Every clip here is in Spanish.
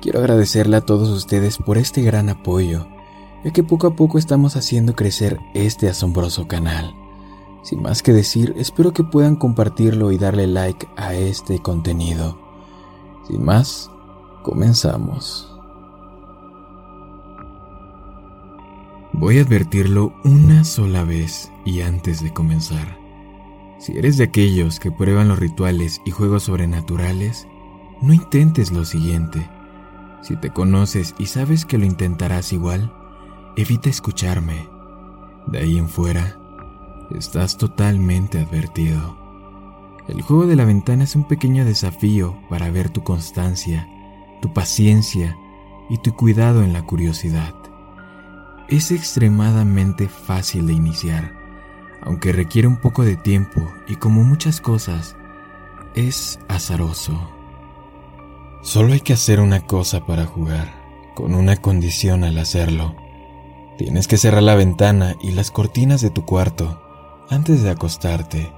quiero agradecerle a todos ustedes por este gran apoyo, ya que poco a poco estamos haciendo crecer este asombroso canal. Sin más que decir, espero que puedan compartirlo y darle like a este contenido. Sin más, comenzamos. Voy a advertirlo una sola vez y antes de comenzar. Si eres de aquellos que prueban los rituales y juegos sobrenaturales, no intentes lo siguiente. Si te conoces y sabes que lo intentarás igual, evita escucharme. De ahí en fuera, estás totalmente advertido. El juego de la ventana es un pequeño desafío para ver tu constancia, tu paciencia y tu cuidado en la curiosidad. Es extremadamente fácil de iniciar, aunque requiere un poco de tiempo y como muchas cosas, es azaroso. Solo hay que hacer una cosa para jugar, con una condición al hacerlo. Tienes que cerrar la ventana y las cortinas de tu cuarto antes de acostarte,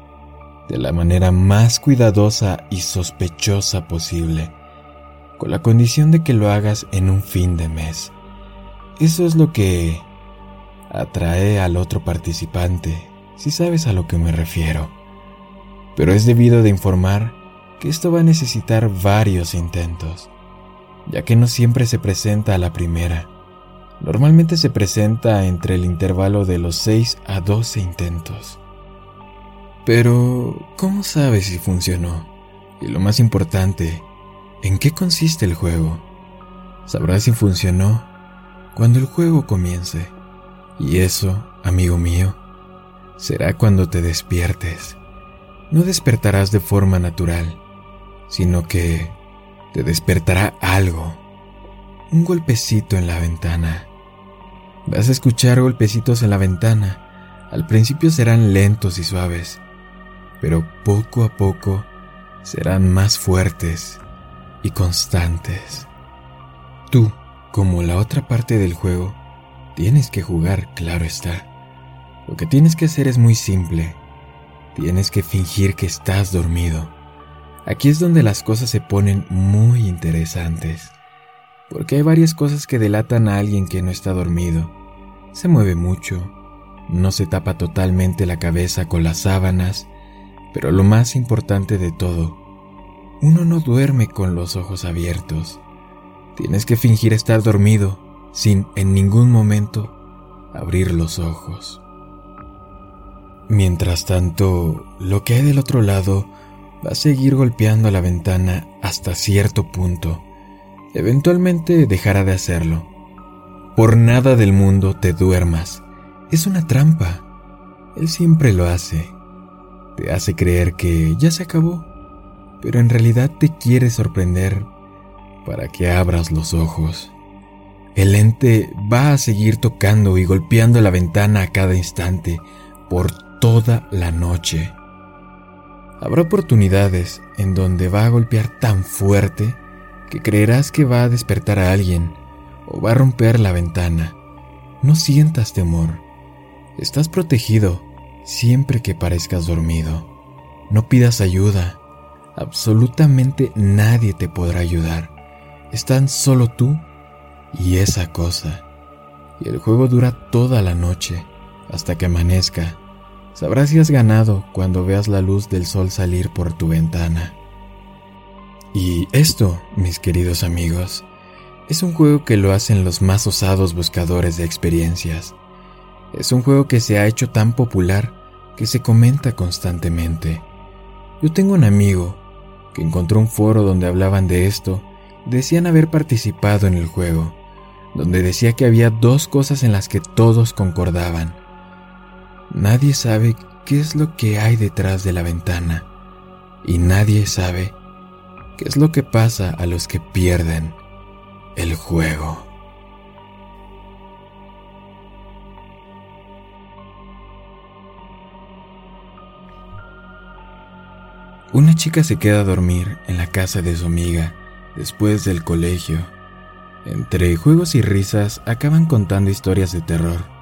de la manera más cuidadosa y sospechosa posible, con la condición de que lo hagas en un fin de mes. Eso es lo que atrae al otro participante, si sabes a lo que me refiero. Pero es debido de informar que esto va a necesitar varios intentos, ya que no siempre se presenta a la primera. Normalmente se presenta entre el intervalo de los 6 a 12 intentos. Pero, ¿cómo sabes si funcionó? Y lo más importante, ¿en qué consiste el juego? Sabrás si funcionó cuando el juego comience. Y eso, amigo mío, será cuando te despiertes. No despertarás de forma natural, sino que te despertará algo, un golpecito en la ventana. Vas a escuchar golpecitos en la ventana. Al principio serán lentos y suaves, pero poco a poco serán más fuertes y constantes. Tú, como la otra parte del juego, tienes que jugar, claro está. Lo que tienes que hacer es muy simple. Tienes que fingir que estás dormido Aquí es donde las cosas se ponen muy interesantes, porque hay varias cosas que delatan a alguien que no está dormido. Se mueve mucho, no se tapa totalmente la cabeza con las sábanas, pero lo más importante de todo, uno no duerme con los ojos abiertos. Tienes que fingir estar dormido sin en ningún momento abrir los ojos. Mientras tanto, lo que hay del otro lado va a seguir golpeando la ventana hasta cierto punto. Eventualmente dejará de hacerlo. Por nada del mundo te duermas. Es una trampa. Él siempre lo hace. Te hace creer que ya se acabó, pero en realidad te quiere sorprender para que abras los ojos. El ente va a seguir tocando y golpeando la ventana a cada instante por toda la noche. Habrá oportunidades en donde va a golpear tan fuerte que creerás que va a despertar a alguien o va a romper la ventana. No sientas temor. Estás protegido siempre que parezcas dormido. No pidas ayuda. Absolutamente nadie te podrá ayudar. Están solo tú y esa cosa. Y el juego dura toda la noche hasta que amanezca Sabrás si has ganado cuando veas la luz del sol salir por tu ventana. Y esto, mis queridos amigos, es un juego que lo hacen los más osados buscadores de experiencias. Es un juego que se ha hecho tan popular que se comenta constantemente. Yo tengo un amigo que encontró un foro donde hablaban de esto, decían haber participado en el juego, donde decía que había dos cosas en las que todos concordaban. Nadie sabe qué es lo que hay detrás de la ventana y nadie sabe qué es lo que pasa a los que pierden el juego. Una chica se queda a dormir en la casa de su amiga después del colegio. Entre juegos y risas acaban contando historias de terror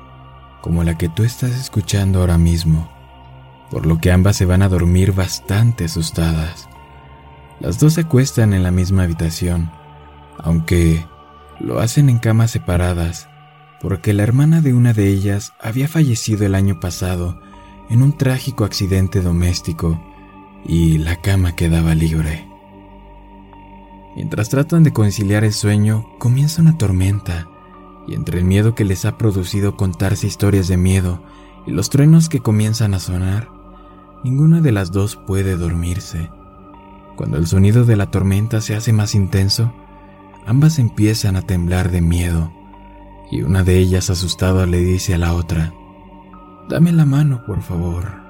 como la que tú estás escuchando ahora mismo, por lo que ambas se van a dormir bastante asustadas. Las dos se acuestan en la misma habitación, aunque lo hacen en camas separadas, porque la hermana de una de ellas había fallecido el año pasado en un trágico accidente doméstico y la cama quedaba libre. Mientras tratan de conciliar el sueño, comienza una tormenta, y entre el miedo que les ha producido contarse historias de miedo y los truenos que comienzan a sonar, ninguna de las dos puede dormirse. Cuando el sonido de la tormenta se hace más intenso, ambas empiezan a temblar de miedo, y una de ellas asustada le dice a la otra, Dame la mano, por favor.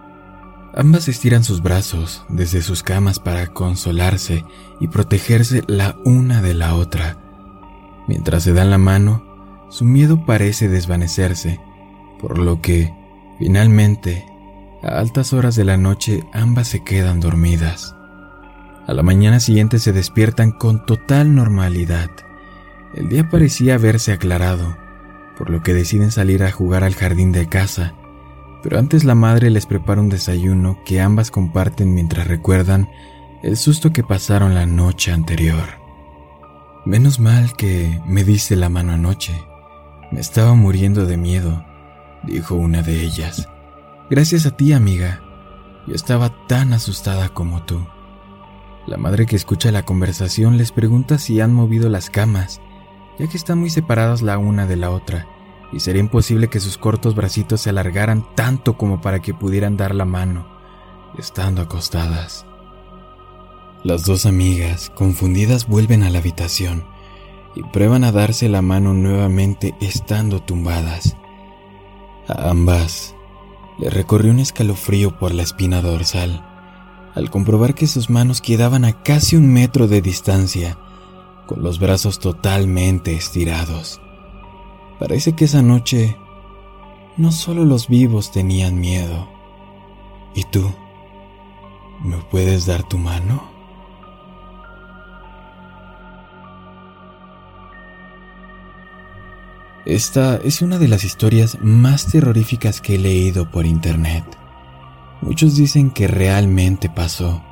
Ambas estiran sus brazos desde sus camas para consolarse y protegerse la una de la otra. Mientras se dan la mano, su miedo parece desvanecerse, por lo que, finalmente, a altas horas de la noche ambas se quedan dormidas. A la mañana siguiente se despiertan con total normalidad. El día parecía haberse aclarado, por lo que deciden salir a jugar al jardín de casa pero antes la madre les prepara un desayuno que ambas comparten mientras recuerdan el susto que pasaron la noche anterior. Menos mal que me diste la mano anoche. Me estaba muriendo de miedo, dijo una de ellas. Gracias a ti, amiga. Yo estaba tan asustada como tú. La madre que escucha la conversación les pregunta si han movido las camas, ya que están muy separadas la una de la otra y sería imposible que sus cortos bracitos se alargaran tanto como para que pudieran dar la mano, estando acostadas. Las dos amigas, confundidas, vuelven a la habitación y prueban a darse la mano nuevamente estando tumbadas. A ambas le recorrió un escalofrío por la espina dorsal al comprobar que sus manos quedaban a casi un metro de distancia, con los brazos totalmente estirados. Parece que esa noche no solo los vivos tenían miedo. ¿Y tú? ¿Me puedes dar tu mano? Esta es una de las historias más terroríficas que he leído por internet. Muchos dicen que realmente pasó.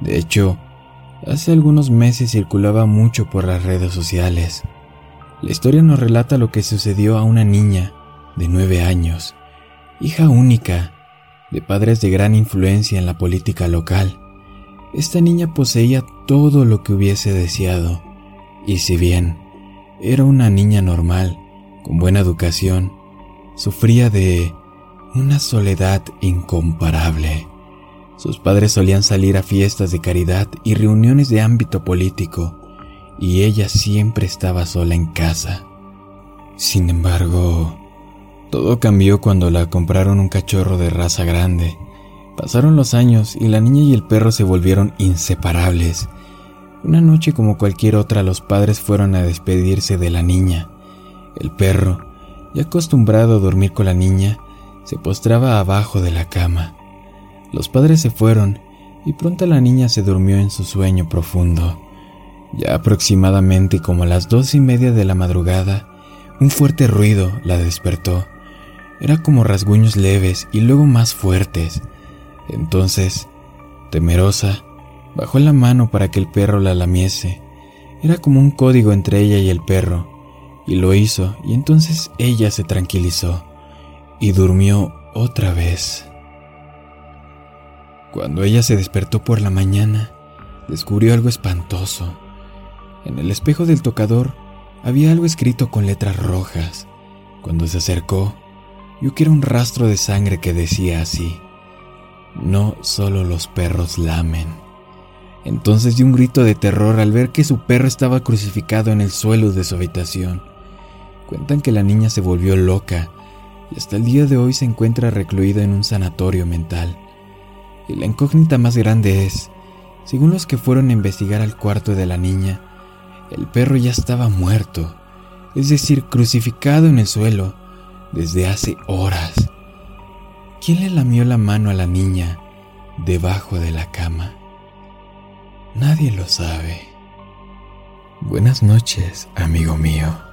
De hecho, hace algunos meses circulaba mucho por las redes sociales. La historia nos relata lo que sucedió a una niña de nueve años, hija única de padres de gran influencia en la política local. Esta niña poseía todo lo que hubiese deseado, y si bien era una niña normal, con buena educación, sufría de una soledad incomparable. Sus padres solían salir a fiestas de caridad y reuniones de ámbito político, y ella siempre estaba sola en casa. Sin embargo, todo cambió cuando la compraron un cachorro de raza grande. Pasaron los años y la niña y el perro se volvieron inseparables. Una noche como cualquier otra los padres fueron a despedirse de la niña. El perro, ya acostumbrado a dormir con la niña, se postraba abajo de la cama. Los padres se fueron y pronto la niña se durmió en su sueño profundo. Ya aproximadamente como a las dos y media de la madrugada, un fuerte ruido la despertó. Era como rasguños leves y luego más fuertes. Entonces, temerosa, bajó la mano para que el perro la lamiese. Era como un código entre ella y el perro, y lo hizo, y entonces ella se tranquilizó y durmió otra vez. Cuando ella se despertó por la mañana, descubrió algo espantoso. En el espejo del tocador había algo escrito con letras rojas. Cuando se acercó, vio que era un rastro de sangre que decía así, no solo los perros lamen. Entonces dio un grito de terror al ver que su perro estaba crucificado en el suelo de su habitación. Cuentan que la niña se volvió loca y hasta el día de hoy se encuentra recluida en un sanatorio mental. Y la incógnita más grande es, según los que fueron a investigar al cuarto de la niña, el perro ya estaba muerto, es decir, crucificado en el suelo desde hace horas. ¿Quién le lamió la mano a la niña debajo de la cama? nadie lo sabe. Buenas noches, amigo mío.